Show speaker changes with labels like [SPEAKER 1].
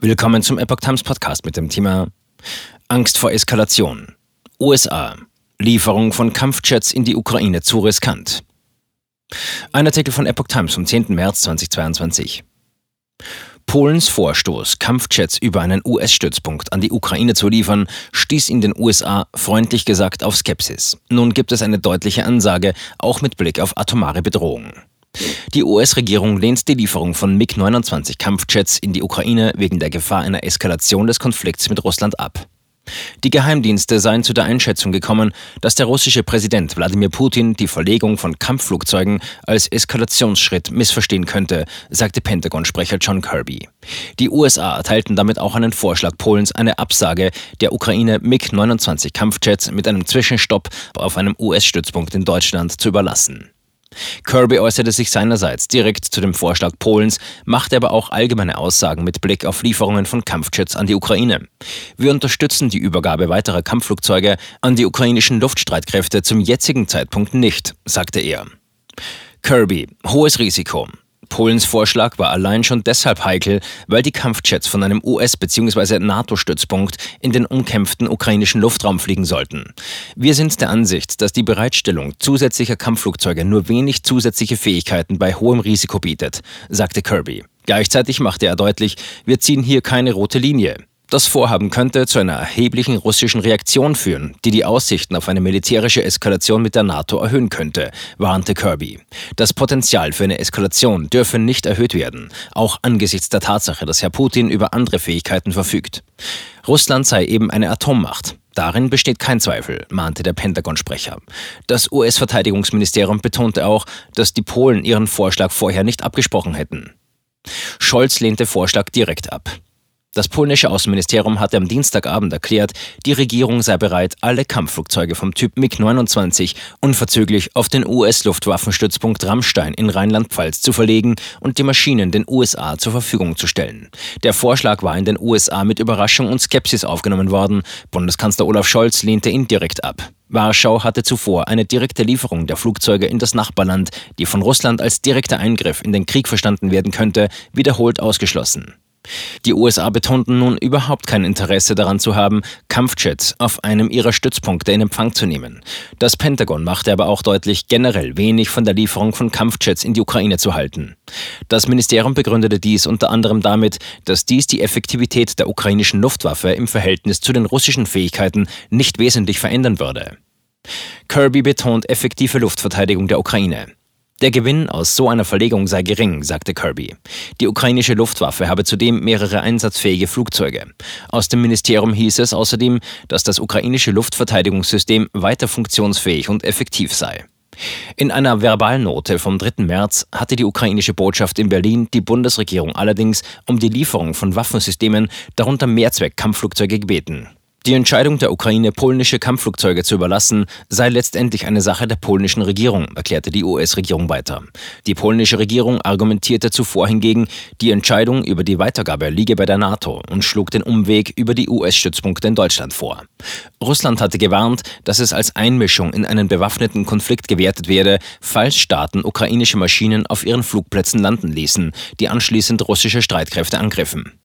[SPEAKER 1] Willkommen zum Epoch Times Podcast mit dem Thema Angst vor Eskalation. USA. Lieferung von Kampfjets in die Ukraine zu riskant. Ein Artikel von Epoch Times vom 10. März 2022. Polens Vorstoß, Kampfjets über einen US-Stützpunkt an die Ukraine zu liefern, stieß in den USA freundlich gesagt auf Skepsis. Nun gibt es eine deutliche Ansage, auch mit Blick auf atomare Bedrohung. Die US-Regierung lehnt die Lieferung von MiG-29 Kampfjets in die Ukraine wegen der Gefahr einer Eskalation des Konflikts mit Russland ab. Die Geheimdienste seien zu der Einschätzung gekommen, dass der russische Präsident Wladimir Putin die Verlegung von Kampfflugzeugen als Eskalationsschritt missverstehen könnte, sagte Pentagon-Sprecher John Kirby. Die USA erteilten damit auch einen Vorschlag Polens, eine Absage der Ukraine MiG-29 Kampfjets mit einem Zwischenstopp auf einem US-Stützpunkt in Deutschland zu überlassen. Kirby äußerte sich seinerseits direkt zu dem Vorschlag Polens, machte aber auch allgemeine Aussagen mit Blick auf Lieferungen von Kampfjets an die Ukraine. Wir unterstützen die Übergabe weiterer Kampfflugzeuge an die ukrainischen Luftstreitkräfte zum jetzigen Zeitpunkt nicht, sagte er. Kirby, hohes Risiko. Polens Vorschlag war allein schon deshalb heikel, weil die Kampfjets von einem US- bzw. NATO-Stützpunkt in den umkämpften ukrainischen Luftraum fliegen sollten. Wir sind der Ansicht, dass die Bereitstellung zusätzlicher Kampfflugzeuge nur wenig zusätzliche Fähigkeiten bei hohem Risiko bietet, sagte Kirby. Gleichzeitig machte er deutlich, wir ziehen hier keine rote Linie. Das Vorhaben könnte zu einer erheblichen russischen Reaktion führen, die die Aussichten auf eine militärische Eskalation mit der NATO erhöhen könnte, warnte Kirby. Das Potenzial für eine Eskalation dürfe nicht erhöht werden, auch angesichts der Tatsache, dass Herr Putin über andere Fähigkeiten verfügt. Russland sei eben eine Atommacht. Darin besteht kein Zweifel, mahnte der Pentagon-Sprecher. Das US-Verteidigungsministerium betonte auch, dass die Polen ihren Vorschlag vorher nicht abgesprochen hätten. Scholz lehnte Vorschlag direkt ab. Das polnische Außenministerium hatte am Dienstagabend erklärt, die Regierung sei bereit, alle Kampfflugzeuge vom Typ MiG-29 unverzüglich auf den US-Luftwaffenstützpunkt Rammstein in Rheinland-Pfalz zu verlegen und die Maschinen den USA zur Verfügung zu stellen. Der Vorschlag war in den USA mit Überraschung und Skepsis aufgenommen worden. Bundeskanzler Olaf Scholz lehnte ihn direkt ab. Warschau hatte zuvor eine direkte Lieferung der Flugzeuge in das Nachbarland, die von Russland als direkter Eingriff in den Krieg verstanden werden könnte, wiederholt ausgeschlossen. Die USA betonten nun überhaupt kein Interesse daran zu haben, Kampfjets auf einem ihrer Stützpunkte in Empfang zu nehmen. Das Pentagon machte aber auch deutlich, generell wenig von der Lieferung von Kampfjets in die Ukraine zu halten. Das Ministerium begründete dies unter anderem damit, dass dies die Effektivität der ukrainischen Luftwaffe im Verhältnis zu den russischen Fähigkeiten nicht wesentlich verändern würde. Kirby betont effektive Luftverteidigung der Ukraine. Der Gewinn aus so einer Verlegung sei gering, sagte Kirby. Die ukrainische Luftwaffe habe zudem mehrere einsatzfähige Flugzeuge. Aus dem Ministerium hieß es außerdem, dass das ukrainische Luftverteidigungssystem weiter funktionsfähig und effektiv sei. In einer Verbalnote vom 3. März hatte die ukrainische Botschaft in Berlin die Bundesregierung allerdings um die Lieferung von Waffensystemen, darunter Mehrzweck-Kampfflugzeuge gebeten. Die Entscheidung der Ukraine, polnische Kampfflugzeuge zu überlassen, sei letztendlich eine Sache der polnischen Regierung, erklärte die US-Regierung weiter. Die polnische Regierung argumentierte zuvor hingegen, die Entscheidung über die Weitergabe liege bei der NATO und schlug den Umweg über die US-Stützpunkte in Deutschland vor. Russland hatte gewarnt, dass es als Einmischung in einen bewaffneten Konflikt gewertet werde, falls Staaten ukrainische Maschinen auf ihren Flugplätzen landen ließen, die anschließend russische Streitkräfte angriffen.